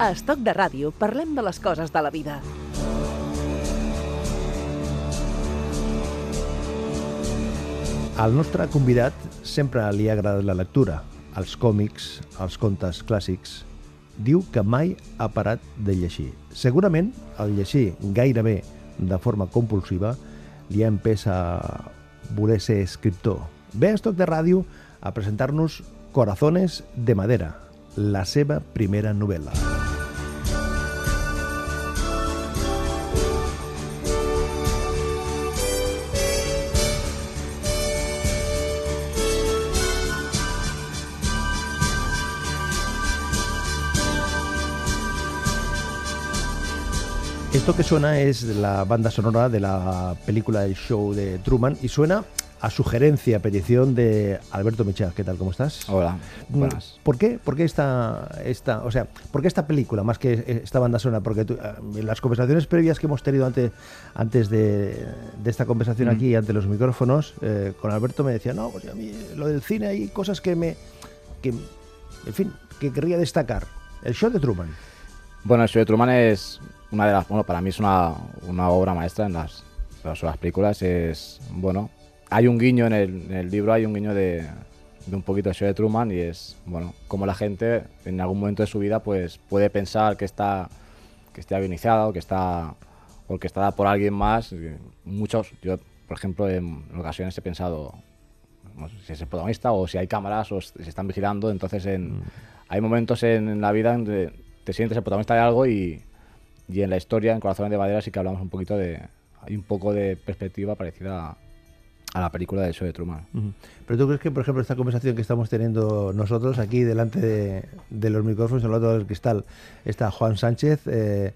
A Estoc de Ràdio parlem de les coses de la vida. Al nostre convidat sempre li ha agradat la lectura, els còmics, els contes clàssics. Diu que mai ha parat de llegir. Segurament el llegir gairebé de forma compulsiva li ha empès a voler ser escriptor. Ve a Estoc de Ràdio a presentar-nos Corazones de Madera, la seva primera novel·la. Esto que suena es la banda sonora de la película El Show de Truman y suena a sugerencia, a petición de Alberto Michel. ¿Qué tal? ¿Cómo estás? Hola, buenas. ¿Por qué? ¿Por qué esta, esta, o sea, ¿por qué esta película más que esta banda sonora? Porque tú, en las conversaciones previas que hemos tenido antes, antes de, de esta conversación Mm. aquí, ante los micrófonos, eh, con Alberto me decía, no, pues a mí lo del cine hay cosas que me, que, en fin, que querría destacar. El show de Truman. Bueno, el show de Truman es una de las, bueno, para mí es una, una obra maestra en las, las, las películas. Es, bueno, hay un guiño en el, en el libro, hay un guiño de, de un poquito de show de Truman y es, bueno, como la gente en algún momento de su vida pues puede pensar que está, que está iniciada o que está, o que está por alguien más. Muchos, yo, por ejemplo, en, en ocasiones he pensado, no sé si es el protagonista o si hay cámaras o se están vigilando, entonces en, Mm. hay momentos en, en la vida donde te sientes el protagonista de algo y, y en la historia, en Corazones de Madera, sí que hablamos un poquito de. Hay un poco de perspectiva parecida a, la película del show de Truman. Ujú. Pero tú crees que, por ejemplo, esta conversación que estamos teniendo nosotros aquí delante de, de los micrófonos, al lado del cristal, está Juan Sánchez. eh,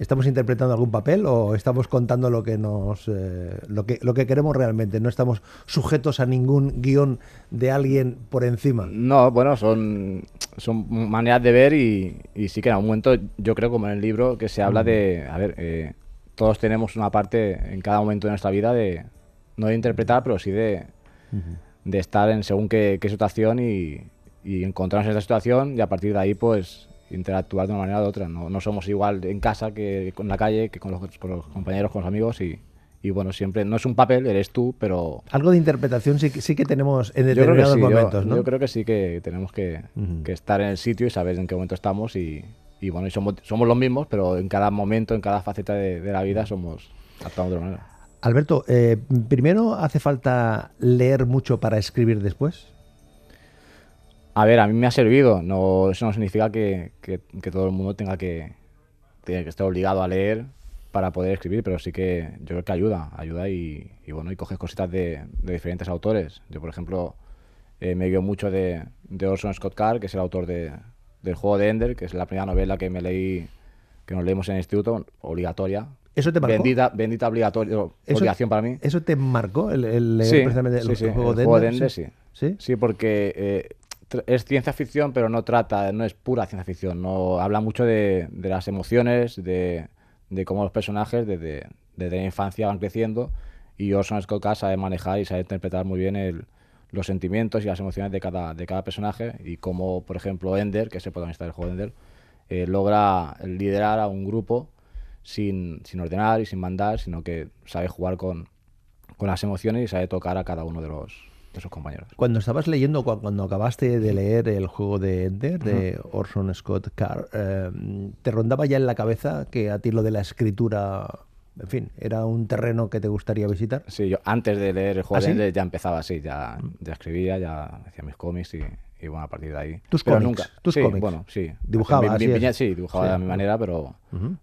¿Estamos interpretando algún papel o estamos contando lo que nos eh, lo que lo que queremos realmente? No estamos sujetos a ningún guion de alguien por encima. No, bueno, son, son maneras de ver y, y sí que en algún momento, yo creo, como en el libro, que se habla de. A ver, eh, todos tenemos una parte en cada momento de nuestra vida de. No de interpretar, pero sí de, de estar en según qué, qué situación y, y encontrarnos en esa situación y a partir de ahí, pues interactuar de una manera u otra. No, no somos igual en casa que en la calle, que con los, con los compañeros, con los amigos y, y bueno, siempre no es un papel, eres tú, pero Algo de interpretación sí, que- sí que tenemos en determinados sí, yo- momentos, ¿no? yo creo que sí que tenemos que, estar en el sitio y saber en qué momento estamos y, y bueno, y somos, somos los mismos, pero en cada momento, en cada faceta de, de la vida somos actuamos de otra manera. Alberto, eh, primero hace falta leer mucho para escribir después. A ver, a mí me ha servido. No, eso no significa que, que- que todo el mundo tenga que, tenga que estar obligado a leer para poder escribir, pero sí que yo creo que ayuda, ayuda y, y bueno, y coges cositas de, de diferentes autores. Yo, por ejemplo, eh, me guío mucho de, de Orson Scott Card, que es el autor de, del juego de Ender, que es la primera novela que me leí, que nos leímos en el instituto, obligatoria. ¿Eso te marcó? Bendita, bendita obligatoria, obligación para mí. ¿Eso te marcó el, el leer Sí, precisamente el, sí, el juego el de juego Ender? de Ender, sí. ¿Sí? Sí, porque eh, es ciencia ficción, pero no trata, no es pura ciencia ficción. No habla mucho de, las emociones, de, cómo los personajes desde, desde la infancia van creciendo y Orson Scott Card sabe manejar y sabe interpretar muy bien los sentimientos y las emociones de cada, de cada personaje y cómo, por ejemplo, Ender, que es el protagonista del juego de Ender, eh, logra liderar a un grupo sin, sin ordenar y sin mandar, sino que sabe jugar con, con las emociones y sabe tocar a cada uno de los de sus compañeros. Cuando estabas leyendo, cu- cuando acabaste de leer el juego de Ender, de Orson Scott Card, eh, ¿te rondaba ya en la cabeza que a ti lo de la escritura, en fin, era un terreno que te gustaría visitar? Sí, yo antes de leer el juego ¿Ah, de sí? Ender ya empezaba así, ya, ya escribía, ya hacía mis cómics y, y bueno, a partir de ahí. Tus Pero cómics, nunca, tus sí, cómics. bueno, sí. Dibujaba, así es. sí, dibujaba Sí. de mi manera, pero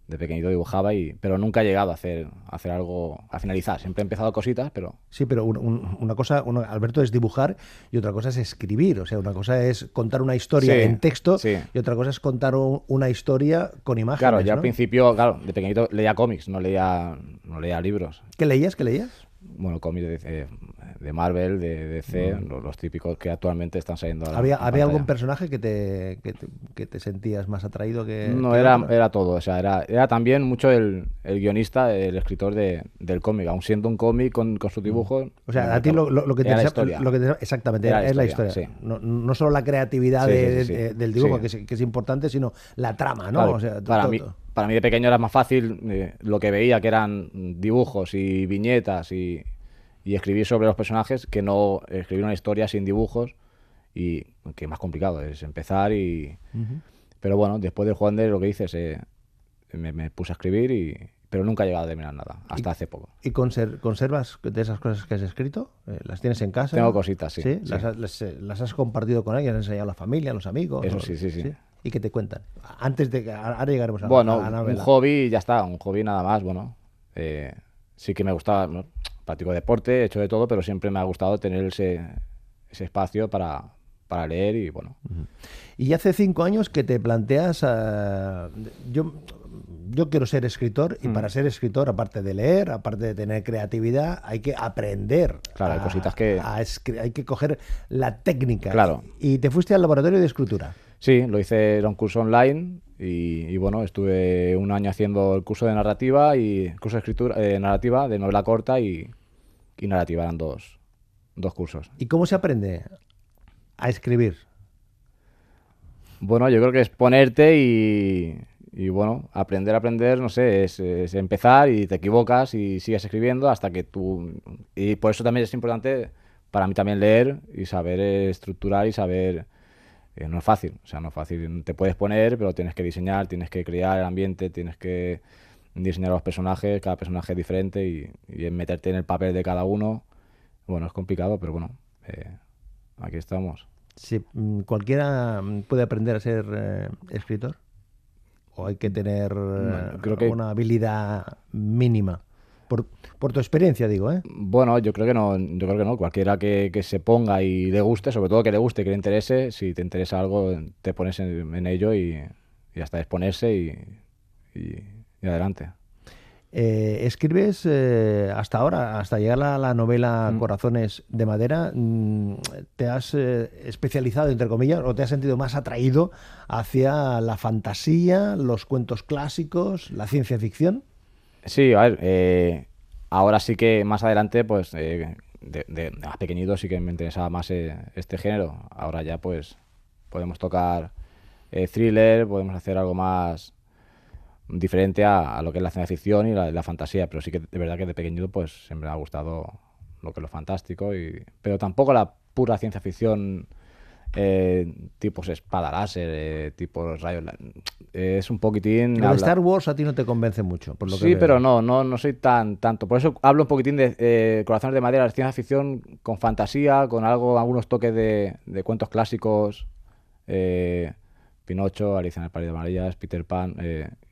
de pequeñito dibujaba, y pero nunca he llegado a hacer, a hacer algo, a finalizar. Siempre he empezado cositas, pero Sí, pero un- un- una cosa, una- Alberto, es dibujar y otra cosa es escribir. O sea, una cosa es contar una historia Sí, en texto y otra cosa es contar un- una historia con imágenes. claro, ya ¿no? al principio, claro, de pequeñito leía cómics, no leía, no leía libros. ¿Qué leías? ¿Qué leías? Bueno, cómics de, eh, de Marvel, de DC, Mm. los, los típicos que actualmente están saliendo ahora. ¿Había, ¿había algún personaje que te, que te, que te sentías más atraído que.? No, que era, era todo, o sea, era, era también mucho el, el guionista, el escritor de, del cómic, aún siendo un cómic con, con sus dibujos. Mm. O sea, a ti lo, lo- lo que te era la historia. lo que te- exactamente Era es la historia, sí. No, no solo la creatividad Sí, de- sí, de- del dibujo, que, es, que es importante, sino la trama, ¿no? Claro, O sea, para, mí, para mí de pequeño era más fácil eh, lo que veía, que eran dibujos y viñetas y, y escribir sobre los personajes, que no escribir una historia sin dibujos y que más complicado, es empezar y... Pero bueno, después del juego de lo que dices, eh, me, me puse a escribir y... Pero nunca he llegado a terminar nada, hasta hace poco. ¿Y conser- conservas de esas cosas que has escrito? Eh, ¿Las tienes en casa? Tengo cositas, sí, sí. ¿Las, has- eh, las has compartido con alguien? ¿Has enseñado a la familia, a los amigos? Eso ¿O- sí, sí, sí. ¿Y qué te cuentan? Antes de que. Ahora llegaremos a, Bueno, a la un hobby ya está, un hobby nada más, bueno. eh, sí que me gustaba, ¿no? practico deporte, he hecho de todo, pero siempre me ha gustado tener ese, ese espacio para, para leer y bueno. Y hace cinco años que te planteas, ah, yo, yo quiero ser escritor Mm. y para ser escritor, aparte de leer, aparte de tener creatividad, hay que aprender. Claro, hay cositas que- a hay que coger la técnica. Claro. Y te fuiste al laboratorio de escritura. Sí, lo hice, era un curso online y, y, bueno, estuve un año haciendo el curso de narrativa y curso de escritura, eh, narrativa, de novela corta y, y narrativa, eran dos, dos cursos. ¿Y cómo se aprende a escribir? Bueno, yo creo que es ponerte y, y, bueno, aprender a aprender, no sé, es, es empezar y te equivocas y sigues escribiendo hasta que tú... Y por eso también es importante para mí también leer y saber estructurar y saber... eh, no es fácil, o sea, no es fácil. Te puedes poner, pero tienes que diseñar, tienes que crear el ambiente, tienes que diseñar los personajes, cada personaje es diferente y, y meterte en el papel de cada uno. Bueno, es complicado, pero bueno, eh, aquí estamos. Si, mm, ¿Cualquiera mm, puede aprender a ser eh, escritor? ¿O hay que tener creo que- una habilidad mínima? Por, por tu experiencia, digo, ¿eh? Bueno, yo creo que no, yo creo que no. Cualquiera que, que se ponga y le guste, sobre todo que le guste, que le interese, si te interesa algo, te pones en, en ello y, y hasta exponerse y, y, y adelante. Eh, escribes eh, hasta ahora, hasta llegar a la novela Corazones de Madera, mm, ¿te has eh, especializado, entre comillas, o te has sentido más atraído hacia la fantasía, los cuentos clásicos, la ciencia ficción? Sí, a ver, eh, ahora sí que más adelante, pues eh, de, más pequeñito sí que me interesaba más eh, este género. Ahora ya pues podemos tocar eh, thriller, podemos hacer algo más diferente a, lo que es la ciencia ficción y la, la fantasía, pero sí que de verdad que de pequeñito pues siempre me ha gustado lo que es lo fantástico, y, pero tampoco la pura ciencia ficción eh, tipos espada láser, eh, tipos rayos. eh, es un poquitín... De habla- Star Wars a ti no te convence mucho, por lo que sí, pero no, no, no soy tan tanto. Por eso hablo un poquitín de eh, Corazones de Madera, ciencia ficción con fantasía, con algo, algunos toques de, de cuentos clásicos, eh, Pinocho, Alicia en el País de Maravillas, Peter Pan,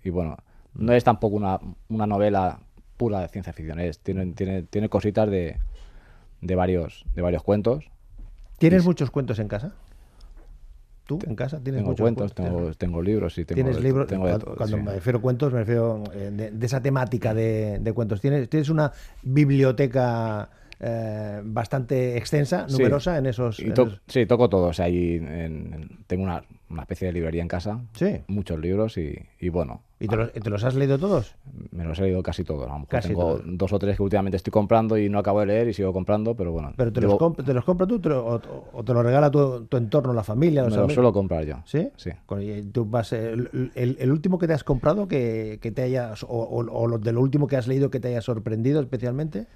y bueno, no es tampoco una, una novela pura de ciencia ficción, es, tiene, tiene, tiene cositas de, de varios, de varios cuentos. ¿Tienes muchos cuentos en casa? ¿Tú en casa tienes Tengo muchos cuentos, cuentos? tengo, tengo libros y tengo, ¿Tienes libros? tengo Cuando, todo, cuando sí. me refiero a cuentos, me refiero eh, de, de esa temática de, de cuentos. ¿Tienes, tienes una biblioteca eh, bastante extensa, Sí. numerosa en esos... Y en to- esos- sí, toco todo. O sea, en- en- tengo una, una especie de librería en casa. Sí. Muchos libros y, y bueno, ¿Y te los, te los has leído todos? me los he leído casi todos. Casi tengo todos. dos o tres que últimamente estoy comprando y no acabo de leer y sigo comprando, pero bueno. ¿Pero te, los, comp- te los compras tú te lo- o, o te los regala tu, tu entorno, la familia? me los los amigos? suelo comprar yo. ¿Sí? Sí. Tú vas, eh, el, el- el último que te has comprado que, que te hayas, o, o- o de lo último que has leído que te haya sorprendido especialmente?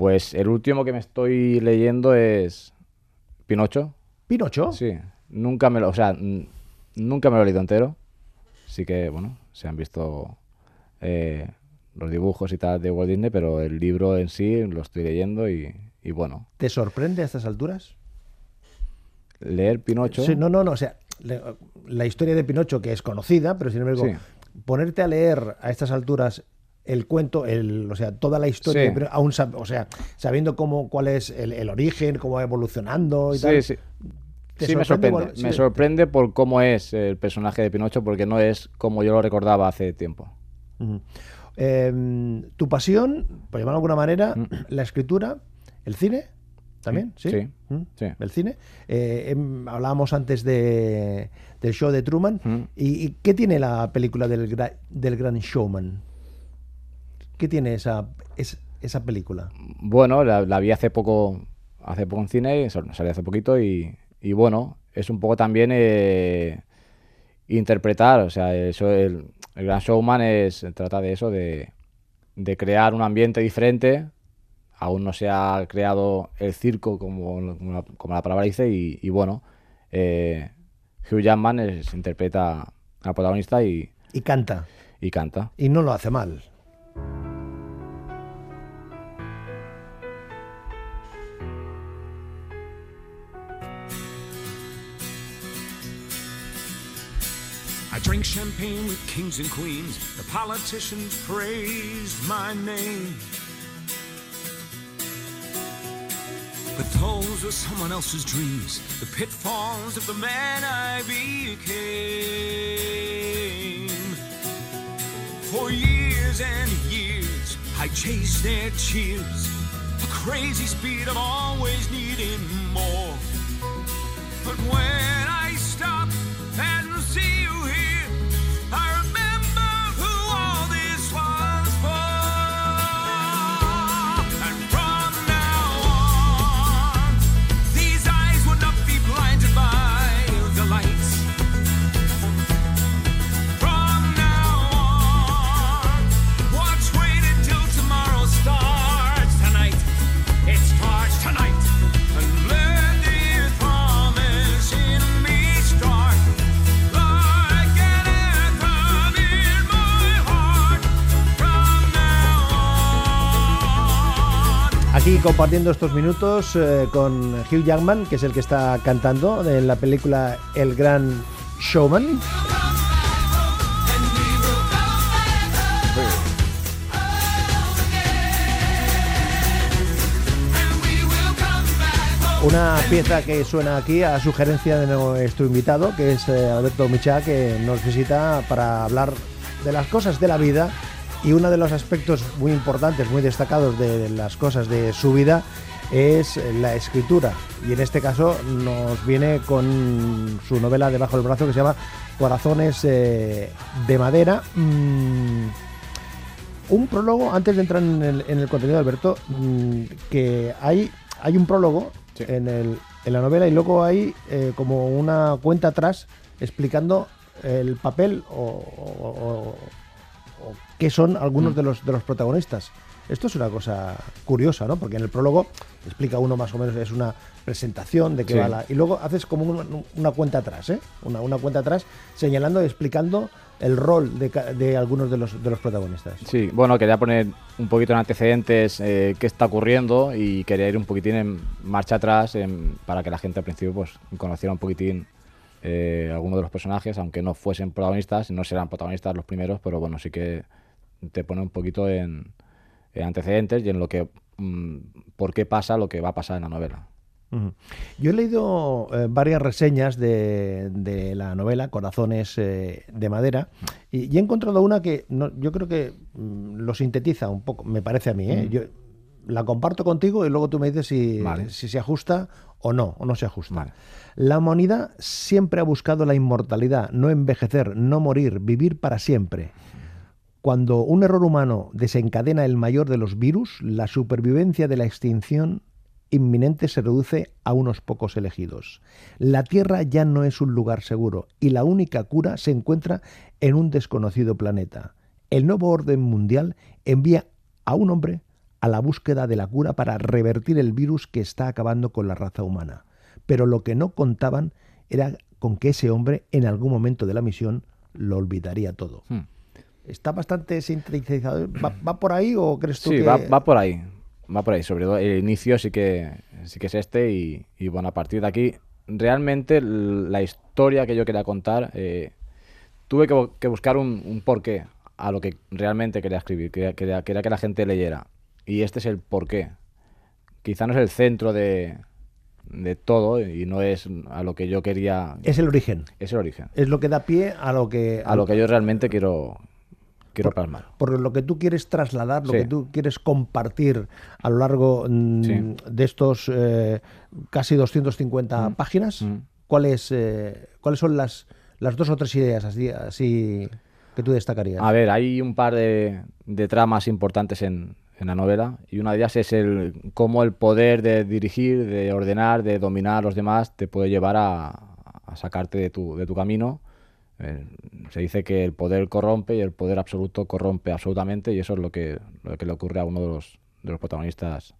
Pues el último que me estoy leyendo es Pinocho. ¿Pinocho? Sí. Nunca me lo, o sea, nunca me lo he leído entero. Sí que, bueno, se han visto eh, los dibujos y tal de Walt Disney, pero el libro en sí lo estoy leyendo y, y bueno, ¿Te sorprende a estas alturas? leer Pinocho. Sí, no, no, no. O sea, la historia de Pinocho, que es conocida, pero sin embargo, Sí. ponerte a leer a estas alturas el cuento, el, o sea, toda la historia, Sí. aún sab- o sea, sabiendo cómo, cuál es el, el origen, cómo va evolucionando y Sí, tal. sí. ¿Te Sí, me sorprende? sí. Me sorprende por cómo es el personaje de Pinocho, porque no es como yo lo recordaba hace tiempo. Eh, tu pasión, por llamarlo de alguna manera, Mm. la escritura, el cine, también, ¿sí? Sí, ¿Mm? sí. El cine. Eh, em, hablábamos antes de, del show de Truman. Mm. ¿Y, y qué tiene la película del, gra- del Gran Showman? ¿Qué tiene esa, es- esa película? Bueno, la, la vi hace poco, hace poco en cine, salió hace poquito y, y bueno, es un poco también eh, interpretar, o sea, eso el, el Gran Showman es trata de eso, de, de crear un ambiente diferente. Aún no se ha creado el circo como, como la, como la palabra dice y, y bueno, eh, Hugh Jackman es- interpreta al protagonista y, Y canta. y canta. Y no lo hace mal. Drink champagne with kings and queens. The politicians praise my name. But those were someone else's dreams, the pitfalls of the man I became. For years and years, I chased their cheers, a crazy speed of always needing more. But when I compartiendo estos minutos eh, con Hugh Jackman, que es el que está cantando en la película El Gran Showman. Una pieza que suena aquí a sugerencia de nuestro invitado, que es eh, Alberto Michá, que nos visita para hablar de las cosas de la vida y uno de los aspectos muy importantes, muy destacados de las cosas de su vida es la escritura. Y en este caso nos viene con su novela debajo del brazo que se llama Corazones eh, de Madera. Mm, un prólogo, antes de entrar en el, en el contenido de Alberto, mm, que hay, hay un prólogo Sí. en, el- en la novela y luego hay eh, como una cuenta atrás explicando el papel o, o- qué son algunos de, los, de los protagonistas. Esto es una cosa curiosa, ¿no? Porque en el prólogo explica uno más o menos, es una presentación de qué Sí. va la... Y luego haces como una, una cuenta atrás, ¿eh? Una, una cuenta atrás señalando y explicando el rol de, de algunos de los, de los protagonistas. Sí, bueno, quería poner un poquito en antecedentes eh, qué está ocurriendo y quería ir un poquitín en marcha atrás en- para que la gente al principio pues conociera un poquitín eh, algunos de los personajes, aunque no fuesen protagonistas, no serán protagonistas los primeros, pero bueno, sí que te pone un poquito en, en antecedentes y en lo que mm, por qué pasa lo que va a pasar en la novela. Yo he leído eh, varias reseñas de, de la novela Corazones eh, de Madera y, y he encontrado una que no- yo creo que mm, lo sintetiza un poco, me parece a mí. ¿eh? Yo la comparto contigo y luego tú me dices si, Vale. si se ajusta o no, o no se ajusta. Vale. La humanidad siempre ha buscado la inmortalidad, no envejecer, no morir, vivir para siempre. Cuando un error humano desencadena el mayor de los virus, la supervivencia de la extinción inminente se reduce a unos pocos elegidos. La Tierra ya no es un lugar seguro y la única cura se encuentra en un desconocido planeta. El nuevo orden mundial envía a un hombre a la búsqueda de la cura para revertir el virus que está acabando con la raza humana. Pero lo que no contaban era con que ese hombre en algún momento de la misión lo olvidaría todo. Hmm. ¿Está bastante sintetizado? ¿Va, va por ahí o crees tú Sí, que...? va, va por ahí. Va por ahí. Sobre todo el inicio sí que, sí que es este y, y, bueno, a partir de aquí, realmente la historia que yo quería contar, eh, tuve que, bu- que buscar un, un porqué a lo que realmente quería escribir, quería, quería, quería que la gente leyera. Y este es el porqué. Quizá no es el centro de, de todo y no es a lo que yo quería... Es el origen. Es el origen. Es lo que da pie a lo que... A lo que yo realmente quiero, quiero plasmar. Por lo que tú quieres trasladar, lo Sí. que tú quieres compartir a lo largo mm, Sí. de estos eh, casi 250 páginas, Mm. ¿cuáles, eh, ¿cuáles son las, las dos o tres ideas así, así que tú destacarías? A ver, hay un par de, de tramas importantes en, en la novela y una de ellas es el cómo el poder de dirigir, de ordenar, de dominar a los demás te puede llevar a, a sacarte de tu, de tu camino. Eh, se dice que el poder corrompe y el poder absoluto corrompe absolutamente y eso es lo que, lo que le ocurre a uno de los, de los protagonistas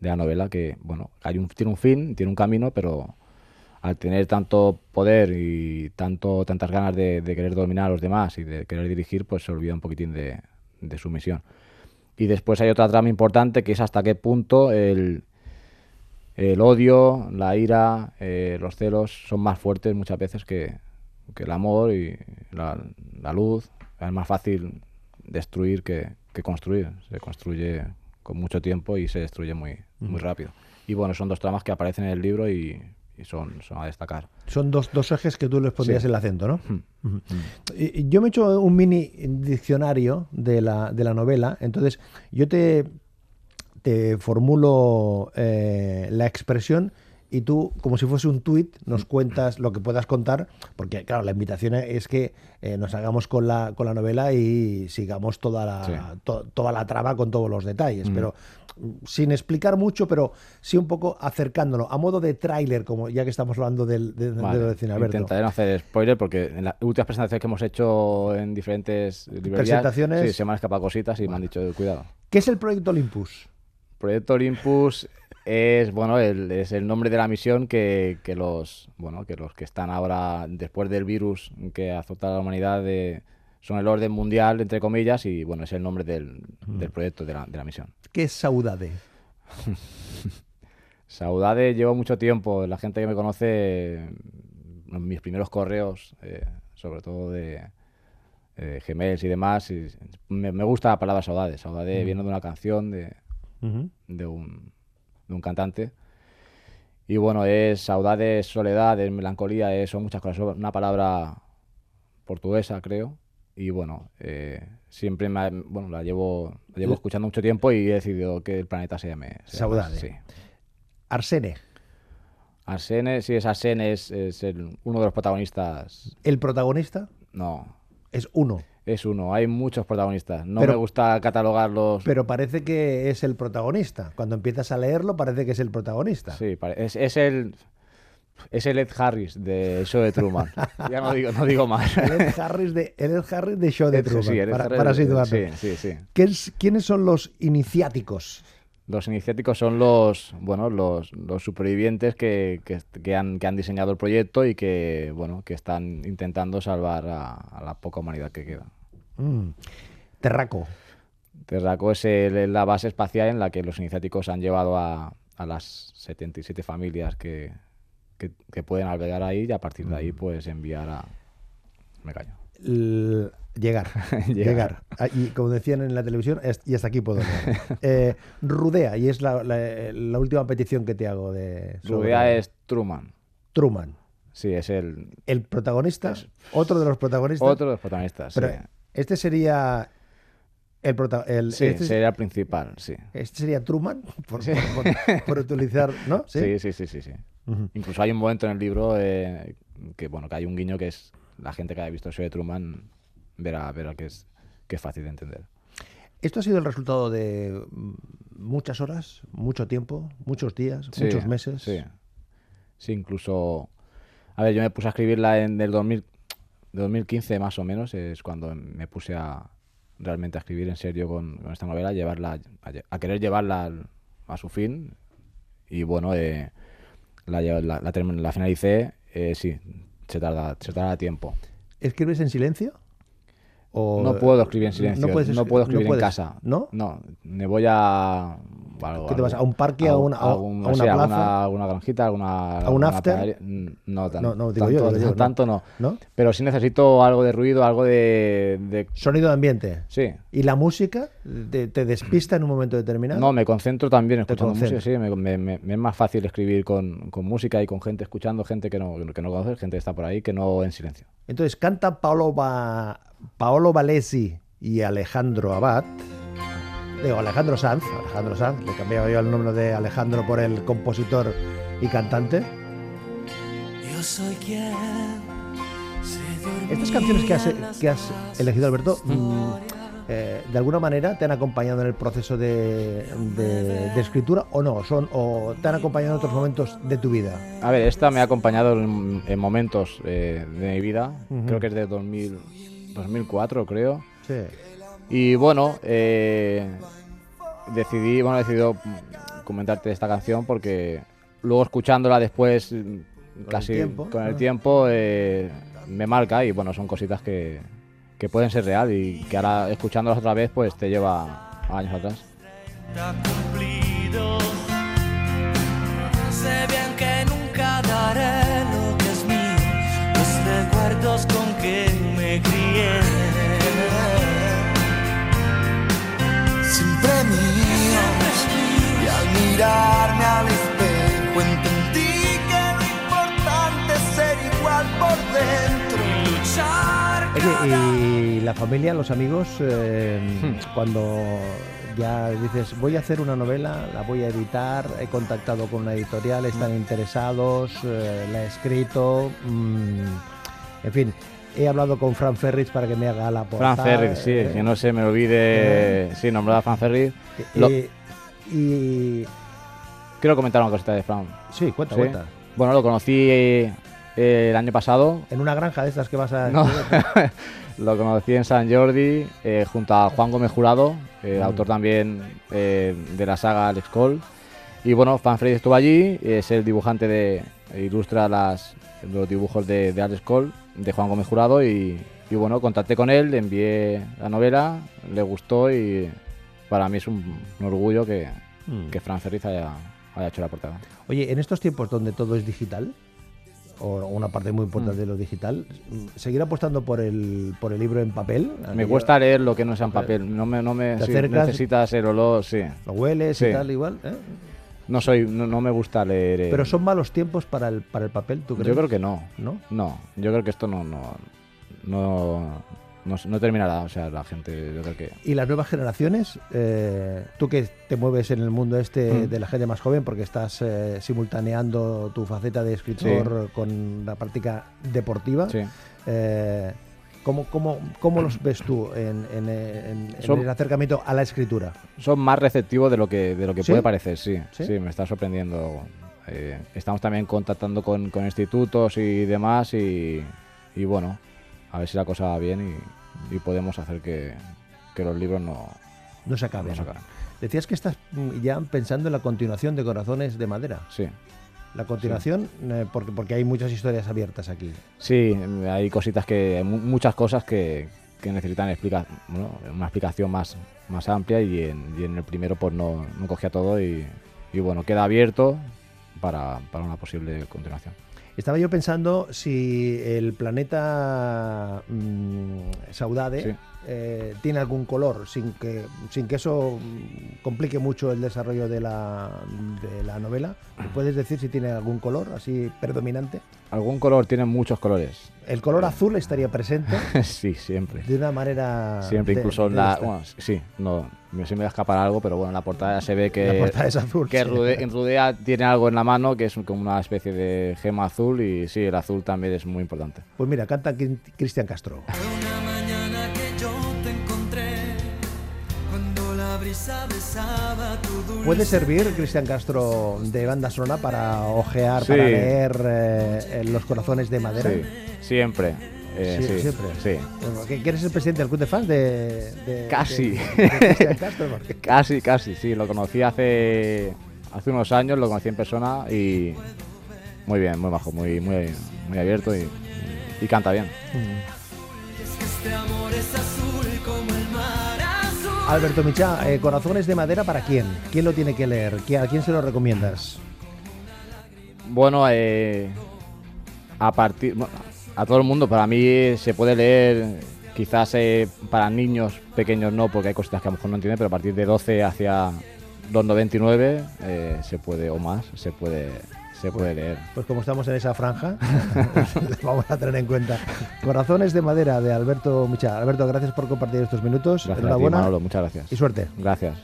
de la novela, que bueno, hay un, tiene un fin, tiene un camino, pero al tener tanto poder y tanto tantas ganas de, de querer dominar a los demás y de querer dirigir, pues se olvida un poquitín de, de su misión. Y después hay otra trama importante que es hasta qué punto el, el odio, la ira, eh, los celos son más fuertes muchas veces que, que el amor y la, la luz. Es más fácil destruir que, que construir. Se construye con mucho tiempo y se destruye muy, muy rápido. Y bueno, son dos tramas que aparecen en el libro y, y son, son a destacar. Son dos, dos ejes que tú les pondrías Sí. el acento, ¿no? Mm. Y- y Yo me he hecho un mini diccionario de la, de la novela, entonces yo te, te formulo eh, la expresión y tú, como si fuese un tuit, nos cuentas lo que puedas contar, porque claro, la invitación es que eh, nos hagamos con la, con la novela y sigamos toda la, Sí. to- toda la trama con todos los detalles, pero mm, sin explicar mucho, pero sí un poco acercándolo, a modo de tráiler, como ya que estamos hablando del, de, de Vale, lo de Cine Alberto. Intentaré no hacer spoiler porque en las últimas presentaciones que hemos hecho en diferentes librerías Presentaciones. sí, se me han escapado cositas y me han dicho cuidado. ¿Qué es el proyecto Olympus? Proyecto Olympus es bueno el, es el nombre de la misión que, que los bueno que los que están ahora después del virus que azota a la humanidad de- son el orden mundial entre comillas y bueno es el nombre del, del proyecto de la, de la misión. ¿Qué es Saudade? Saudade llevo mucho tiempo. La gente que me conoce, mis primeros correos, eh, sobre todo de eh, Gmails y demás, y me, me gusta la palabra saudade. Saudade viene de una canción de, De, un, de un cantante. Y bueno, es saudade, es soledad, es melancolía, es, son muchas cosas. Una palabra portuguesa, creo. Y bueno, eh, siempre me, bueno, la llevo, la llevo escuchando mucho tiempo y he decidido que el planeta se llame se llame. Arsene, Arsene, sí, es Arsene, es, es el- uno de los protagonistas. el protagonista No, es uno, es uno. Hay muchos protagonistas. No Pero- me gusta catalogarlos. pero parece que es el protagonista. Cuando empiezas a leerlo parece que es el protagonista. Sí, es, es el. Es el Ed Harris de Show de Truman. ya no digo, no digo más. El Ed Harris de, el Ed Harris de Show de Ed- Truman, sí, el Ed para, Harris para situarnos. Sí, sí, sí. ¿Qué es- ¿Quiénes son los iniciáticos? Los iniciáticos son los, bueno, los, los supervivientes que, que, que han, que han diseñado el proyecto y que, bueno, que están intentando salvar a, a la poca humanidad que queda. Mm. Terraco, Terraco es el- la base espacial en la que los iniciáticos han llevado a, a las 77 familias que, que, que pueden albergar ahí y a partir de ahí pues enviar a... Me callo. L- llegar, llegar. Llegar. Ah, Y como decían en la televisión, y hasta aquí puedo leer. Eh, Rudea, y es la, la- la última petición que te hago de sobre idea es Truman. Truman. Sí, es el El protagonista, otro de los protagonistas. otro de los protagonistas. Pero sí. Este sería el protagonista. Sí, este, sería el principal, sí. este sería Truman, por, por- por- por utilizar, ¿no? Sí, sí, sí, sí, sí. Incluso hay un momento en el libro eh, que bueno que hay un guiño que es la gente que haya visto el show de Truman verá, verá que es que es fácil de entender. Esto ha sido el resultado de mm, muchas horas, mucho tiempo, muchos días, muchos meses. Sí. Sí, incluso. A ver, yo me puse a escribirla en el 2000, de 2015 más o menos, es cuando me puse a realmente a escribir en serio con, esta novela, llevarla a, querer llevarla a su fin. Y bueno, eh, la, la, la la finalicé, eh, sí, se tarda, se tarda tiempo. ¿Escribes en silencio? O, No puedo escribir en silencio. No, puedes puedo escribir en casa. ¿No? No, me voy a. algo- ¿Qué te vas, a un parque, a una- a- algún- a una sí, plaza? alguna, alguna granjita, alguna. ¿A un after? Mm, No, tan- No, no, digo tanto, yo, digo tanto no. ¿No? Pero sí necesito algo de ruido, algo de. de- Sonido de ambiente. Sí. ¿Y la música te, te despista en un momento determinado? No, me concentro también escuchando música, sí, me, me- me- me es más fácil escribir con, con música y con gente escuchando, gente que no, que no conoces, gente que está por ahí, que no en silencio. Entonces canta Paolo, Ba- Paolo Valesi y Alejandro Abad. Digo, Alejandro Sanz, Alejandro Sanz, le cambiaba yo el nombre de Alejandro por el compositor y cantante. Yo soy quien se Estas canciones que has, en que has elegido, Alberto, mm, eh, ¿de alguna manera te han acompañado en el proceso de, de- de escritura o no? Son, ¿O te han acompañado en otros momentos de tu vida? A ver, esta me ha acompañado en, en momentos eh, de mi vida. Creo que es de 2000, 2004, creo. Sí. Y bueno, eh, decidí, bueno, he decidido mm, comentarte esta canción porque luego escuchándola después, mm, casi tiempo, con el tiempo, eh, me marca y bueno, son cositas que, que pueden ser real y que ahora escuchándolas otra vez, pues te lleva a años atrás. Sé bien que nunca daré lo que es mío, los recuerdos crié. siempre míos. Y al mirarme al espejo entendí que lo importante es ser igual por dentro. Luchar Oye, y la familia, los amigos, eh, Hmm. cuando ya dices, voy a hacer una novela, la voy a editar, he contactado con una editorial, Hmm. están interesados, eh, la he escrito, mm, en fin, he hablado con Fran Ferris para que me haga la portada. Fran Ferris, sí, eh, que no se me olvide, sí, nombrar a Fran Ferris. y- Lo- y, Quiero comentar una cosita de Fran. sí, cuenta, Sí. cuenta. Bueno, lo conocí eh, el año pasado. En una granja de estas que vas a... No, lo conocí en San Jordi eh, junto a Juan Gómez Jurado, Mm. autor también eh, de la saga Alex Cole. Y bueno, Fan Freddy estuvo allí, es el dibujante de. ilustra las, los dibujos de, de Alex Cole, de Juan Gómez Jurado. Y, y bueno, contacté con él, le envié la novela, le gustó y para mí es un, un orgullo que, Mm. que Fran Ferriz haya, haya hecho la portada. Oye, en estos tiempos donde todo es digital, o una parte muy Mm. importante de lo digital, ¿seguir apostando por el, por el libro en papel? Me cuesta leer lo que no sea en papel. No me, no me ¿Te sí, necesitas el olor, sí. ¿Lo hueles y tal igual? ¿eh? No soy, no, no me gusta leer. eh, Pero son malos tiempos para el, para el papel, ¿tú crees? Yo creo que no. ¿No? No, yo creo que esto no, no, no, no, no terminará. O sea, la gente, yo creo que. Y las nuevas generaciones, eh, tú que te mueves en el mundo este Mm. de la gente más joven, porque estás eh, simultaneando tu faceta de escritor con la práctica deportiva, Sí. eh, ¿cómo, cómo, cómo los ves tú en, en- en- en Son- el acercamiento a la escritura? Son más receptivos de lo que, de lo que ¿Sí? puede parecer, sí. ¿Sí? ¿Sí? me está sorprendiendo. Eh, estamos también contactando con, con institutos y demás y, y bueno, a ver si la cosa va bien y, y podemos hacer que, que los libros no, No se acabe. no se acaben. Decías que estás ya pensando en la continuación de Corazones de Madera. Sí. La continuación, eh, porque, porque hay muchas historias abiertas aquí. Sí, hay cositas que, mu- muchas cosas que, que necesitan explicar, bueno, una explicación más, más amplia y en, y en el primero pues no, no cogía todo y, y bueno, queda abierto para, para una posible continuación. Estaba yo pensando si el planeta mm, Saudade Sí. Eh, tiene algún color, sin que, sin que eso complique mucho el desarrollo de la, de la novela. ¿Me ¿Puedes decir si tiene algún color así predominante? Algún color tiene muchos colores. El color azul estaría presente sí, siempre. de una manera... Siempre, de- incluso en de la... Bueno, sí, no, me, se me va a escapar algo, pero bueno, en la portada se ve que... La portada es azul, Que sí. Rude- en Rudea tiene algo en la mano que es como una especie de gema azul y sí, el azul también es muy importante. Pues mira, canta Cri- Cristian Castro. ¿Puede servir Cristian Castro de banda sonora para ojear, Sí. para leer eh, Los Corazones de Madera? Sí, siempre. eh, Sí, sí, siempre. Sí. Bueno, ¿que- ¿Quieres ser presidente del club de fans de, de- Casi. de- de Cristian Castro? Porque- Casi, casi, sí. Lo conocí hace, hace unos años, lo conocí en persona y muy bien, muy bajo, muy, muy, muy abierto y, y canta bien. Este Alberto Michá, eh, Corazones de Madera para quién? ¿Quién lo tiene que leer? ¿Qui- ¿A quién se lo recomiendas? Bueno, eh, a partir a todo el mundo, para mí se puede leer, quizás eh, para niños pequeños no, porque hay cositas que a lo mejor no entienden, pero a partir de 12 hacia los 99 eh, se puede, o más, se puede, Se puede leer. Pues como estamos en esa franja, lo vamos a tener en cuenta. Corazones de madera de Alberto Micha. Alberto, gracias por compartir estos minutos. Gracias a ti, Enhorabuena Manolo, muchas gracias. y suerte. Gracias.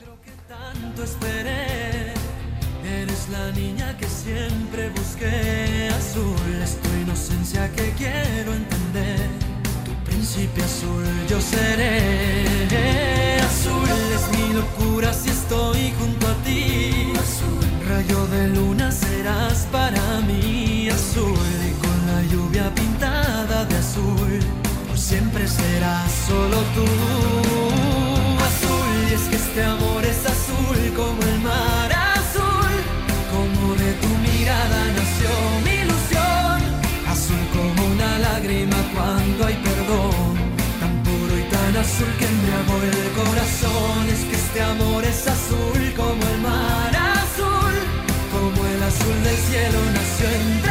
tanto esperé. Eres la niña que siempre busqué. Azul es tu inocencia que quiero entender. Tu príncipe azul yo seré. Azul es mi locura si estoy junto a ti. Rayo de luna serás para mí. Azul y con la lluvia pintada de azul. Por siempre serás solo tú azul y es que este amor es azul como el mar azul como de tu mirada nació mi ilusión azul como una lágrima cuando hay perdón tan puro y tan azul que embriagó el corazón es que este amor es azul como el mar azul azul del cielo nació entre